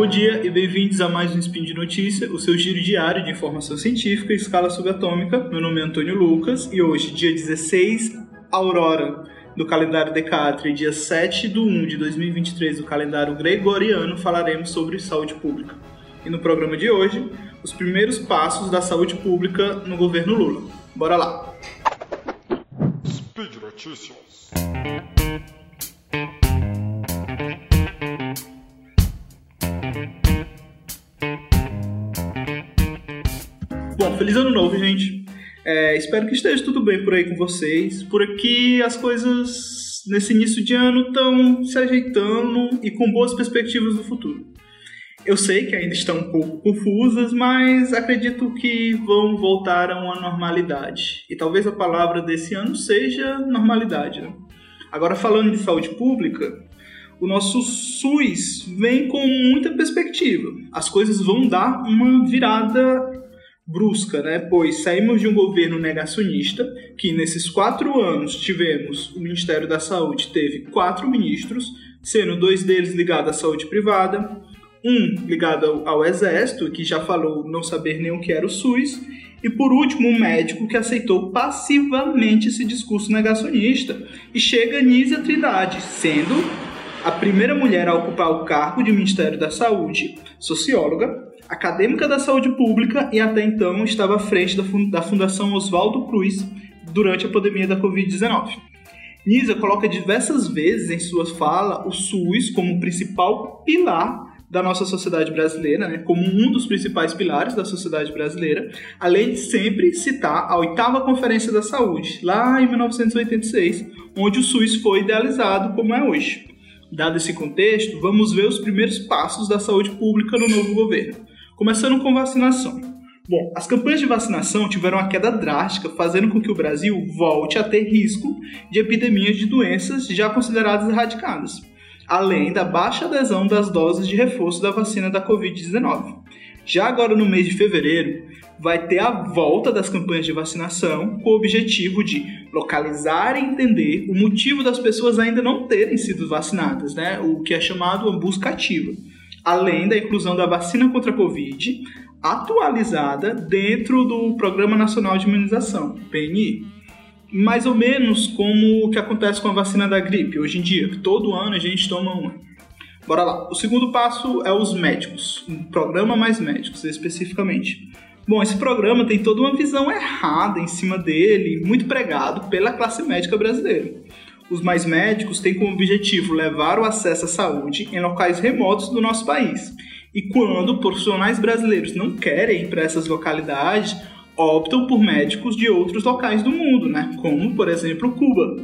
bom dia e bem-vindos a mais um Spin de Notícia, o seu giro diário de informação científica em escala subatômica. Meu nome é Antônio Lucas e hoje, dia 16, Aurora, do calendário Decatri, dia 7 de 1 de 2023 do calendário gregoriano, falaremos sobre saúde pública. E no programa de hoje, os primeiros passos da saúde pública no governo Lula. Bora lá! Speed Notícias. Feliz ano novo, gente. É, espero que esteja tudo bem por aí com vocês. Por aqui as coisas nesse início de ano estão se ajeitando e com boas perspectivas do futuro. Eu sei que ainda estão um pouco confusas, mas acredito que vão voltar a uma normalidade. E talvez a palavra desse ano seja normalidade. Né? Agora, falando de saúde pública, o nosso SUS vem com muita perspectiva. As coisas vão dar uma virada brusca, né? Pois saímos de um governo negacionista, que nesses quatro anos tivemos o Ministério da Saúde teve quatro ministros, sendo dois deles ligados à saúde privada, um ligado ao, Exército, que já falou não saber nem o que era o SUS, e por último, um médico que aceitou passivamente esse discurso negacionista. E chega Nízia Trindade, sendo a primeira mulher a ocupar o cargo de Ministério da Saúde, socióloga, acadêmica da saúde pública e até então estava à frente da Fundação Oswaldo Cruz durante a pandemia da Covid-19. Nisa coloca diversas vezes em sua fala o SUS como principal pilar da nossa sociedade brasileira, né, como um dos principais pilares da sociedade brasileira, além de sempre citar a oitava Conferência da Saúde, lá em 1986, onde o SUS foi idealizado como é hoje. Dado esse contexto, vamos ver os primeiros passos da saúde pública no novo governo. Começando com vacinação. Bom, as campanhas de vacinação tiveram uma queda drástica, fazendo com que o Brasil volte a ter risco de epidemias de doenças já consideradas erradicadas, além da baixa adesão das doses de reforço da vacina da Covid-19. Já agora no mês de fevereiro, vai ter a volta das campanhas de vacinação com o objetivo de localizar e entender o motivo das pessoas ainda não terem sido vacinadas, né? o que é chamado a busca ativa além da inclusão da vacina contra a Covid atualizada dentro do Programa Nacional de Imunização, PNI. Mais ou menos como o que acontece com a vacina da gripe hoje em dia, todo ano a gente toma uma. Bora lá. O segundo passo é os médicos, um programa mais médicos especificamente. Bom, esse programa tem toda uma visão errada em cima dele, muito pregado pela classe médica brasileira. Os Mais Médicos têm como objetivo levar o acesso à saúde em locais remotos do nosso país. E quando profissionais brasileiros não querem ir para essas localidades, optam por médicos de outros locais do mundo, né? como, por exemplo, Cuba.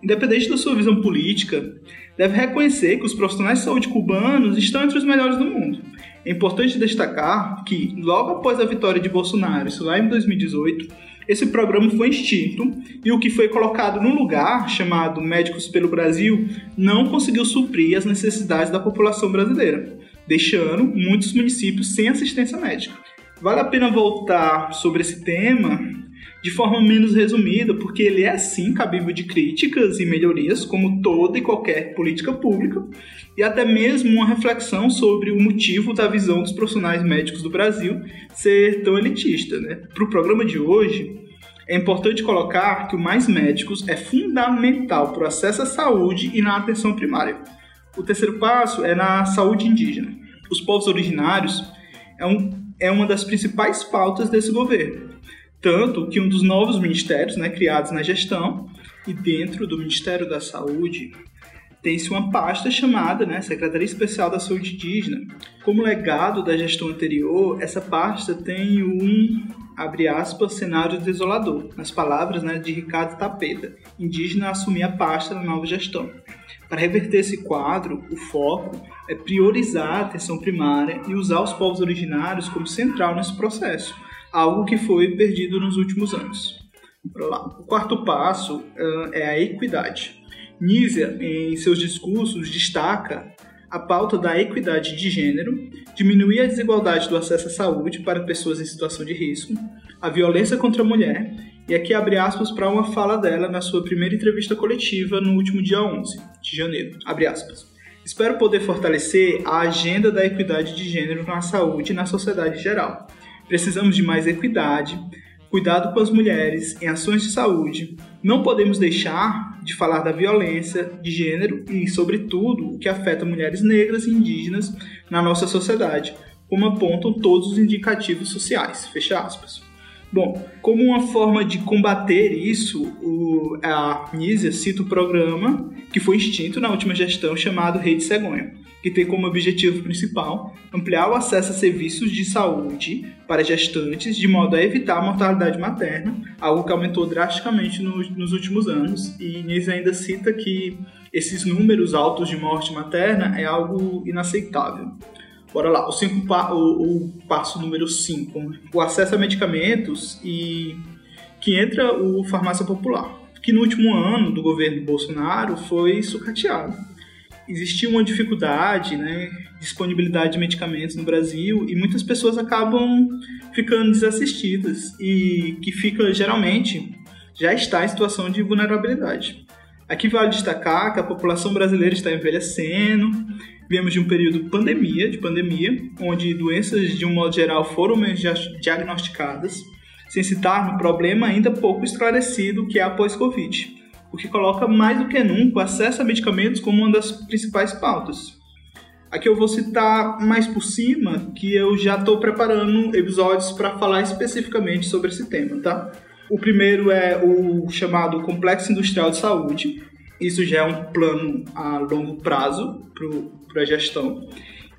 Independente da sua visão política, deve reconhecer que os profissionais de saúde cubanos estão entre os melhores do mundo. É importante destacar que, logo após a vitória de Bolsonaro, isso lá em 2018, esse programa foi extinto e o que foi colocado no lugar, chamado Médicos pelo Brasil, não conseguiu suprir as necessidades da população brasileira, deixando muitos municípios sem assistência médica. Vale a pena voltar sobre esse tema de forma menos resumida, porque ele é sim cabível de críticas e melhorias, como toda e qualquer política pública, e até mesmo uma reflexão sobre o motivo da visão dos profissionais médicos do Brasil ser tão elitista. Né? Para o programa de hoje, é importante colocar que o Mais Médicos é fundamental para o acesso à saúde e na atenção primária. O terceiro passo é na saúde indígena. Os povos originários é, um, é uma das principais pautas desse governo. Tanto que um dos novos ministérios né, criados na gestão, e dentro do Ministério da Saúde, tem-se uma pasta chamada né, Secretaria Especial da Saúde Indígena. Como legado da gestão anterior, essa pasta tem um, abre aspas, cenário desolador, nas palavras né, de Ricardo Tapeta, indígena assumir a pasta na nova gestão. Para reverter esse quadro, o foco é priorizar a atenção primária e usar os povos originários como central nesse processo, algo que foi perdido nos últimos anos. O quarto passo uh, é a equidade. Nízia, em seus discursos, destaca a pauta da equidade de gênero, diminuir a desigualdade do acesso à saúde para pessoas em situação de risco, a violência contra a mulher, e aqui abre aspas para uma fala dela na sua primeira entrevista coletiva no último dia 11 de janeiro. Abre aspas. Espero poder fortalecer a agenda da equidade de gênero na saúde e na sociedade em geral. Precisamos de mais equidade, cuidado com as mulheres em ações de saúde. Não podemos deixar de falar da violência de gênero e, sobretudo, o que afeta mulheres negras e indígenas na nossa sociedade, como apontam todos os indicativos sociais. Fecha aspas. Bom, como uma forma de combater isso, a Nízia cita o programa que foi extinto na última gestão chamado Rede Cegonha, que tem como objetivo principal ampliar o acesso a serviços de saúde para gestantes de modo a evitar a mortalidade materna, algo que aumentou drasticamente no, nos últimos anos. E Nízia ainda cita que esses números altos de morte materna é algo inaceitável. Bora lá, o, cinco, o, o passo número 5, o acesso a medicamentos e que entra o farmácia popular, que no último ano do governo Bolsonaro foi sucateado. Existia uma dificuldade, né, disponibilidade de medicamentos no Brasil e muitas pessoas acabam ficando desassistidas e que fica geralmente já está em situação de vulnerabilidade. Aqui vale destacar que a população brasileira está envelhecendo Viemos de um período pandemia, de pandemia, onde doenças de um modo geral foram diagnosticadas, sem citar no problema ainda pouco esclarecido que é a pós-Covid, o que coloca mais do que nunca o acesso a medicamentos como uma das principais pautas. Aqui eu vou citar mais por cima que eu já estou preparando episódios para falar especificamente sobre esse tema, tá? O primeiro é o chamado Complexo Industrial de Saúde. Isso já é um plano a longo prazo para a gestão,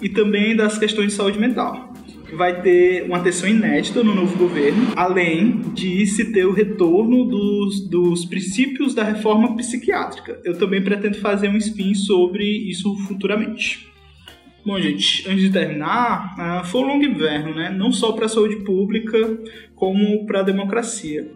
e também das questões de saúde mental. Vai ter uma atenção inédita no novo governo, além de se ter o retorno dos, dos princípios da reforma psiquiátrica. Eu também pretendo fazer um spin sobre isso futuramente. Bom, gente, antes de terminar, uh, foi um longo inverno, né? Não só para a saúde pública, como para a democracia.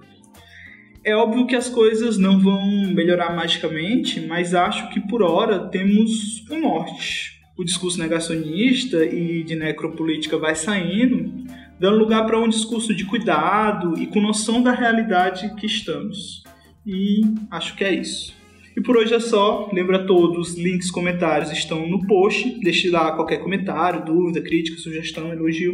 É óbvio que as coisas não vão melhorar magicamente, mas acho que por hora temos um norte. O discurso negacionista e de necropolítica vai saindo, dando lugar para um discurso de cuidado e com noção da realidade que estamos. E acho que é isso. E por hoje é só. Lembra a todos, links, comentários estão no post. Deixe lá qualquer comentário, dúvida, crítica, sugestão, elogio.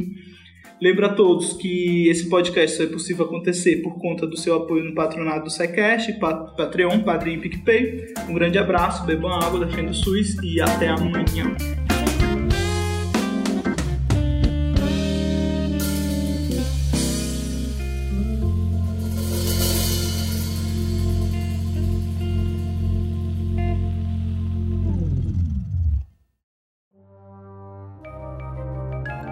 Lembro a todos que esse podcast só é possível acontecer por conta do seu apoio no patronato do SciCast, Patreon, Padrim e PicPay. Um grande abraço, bebam água, defenda o SUS e até amanhã.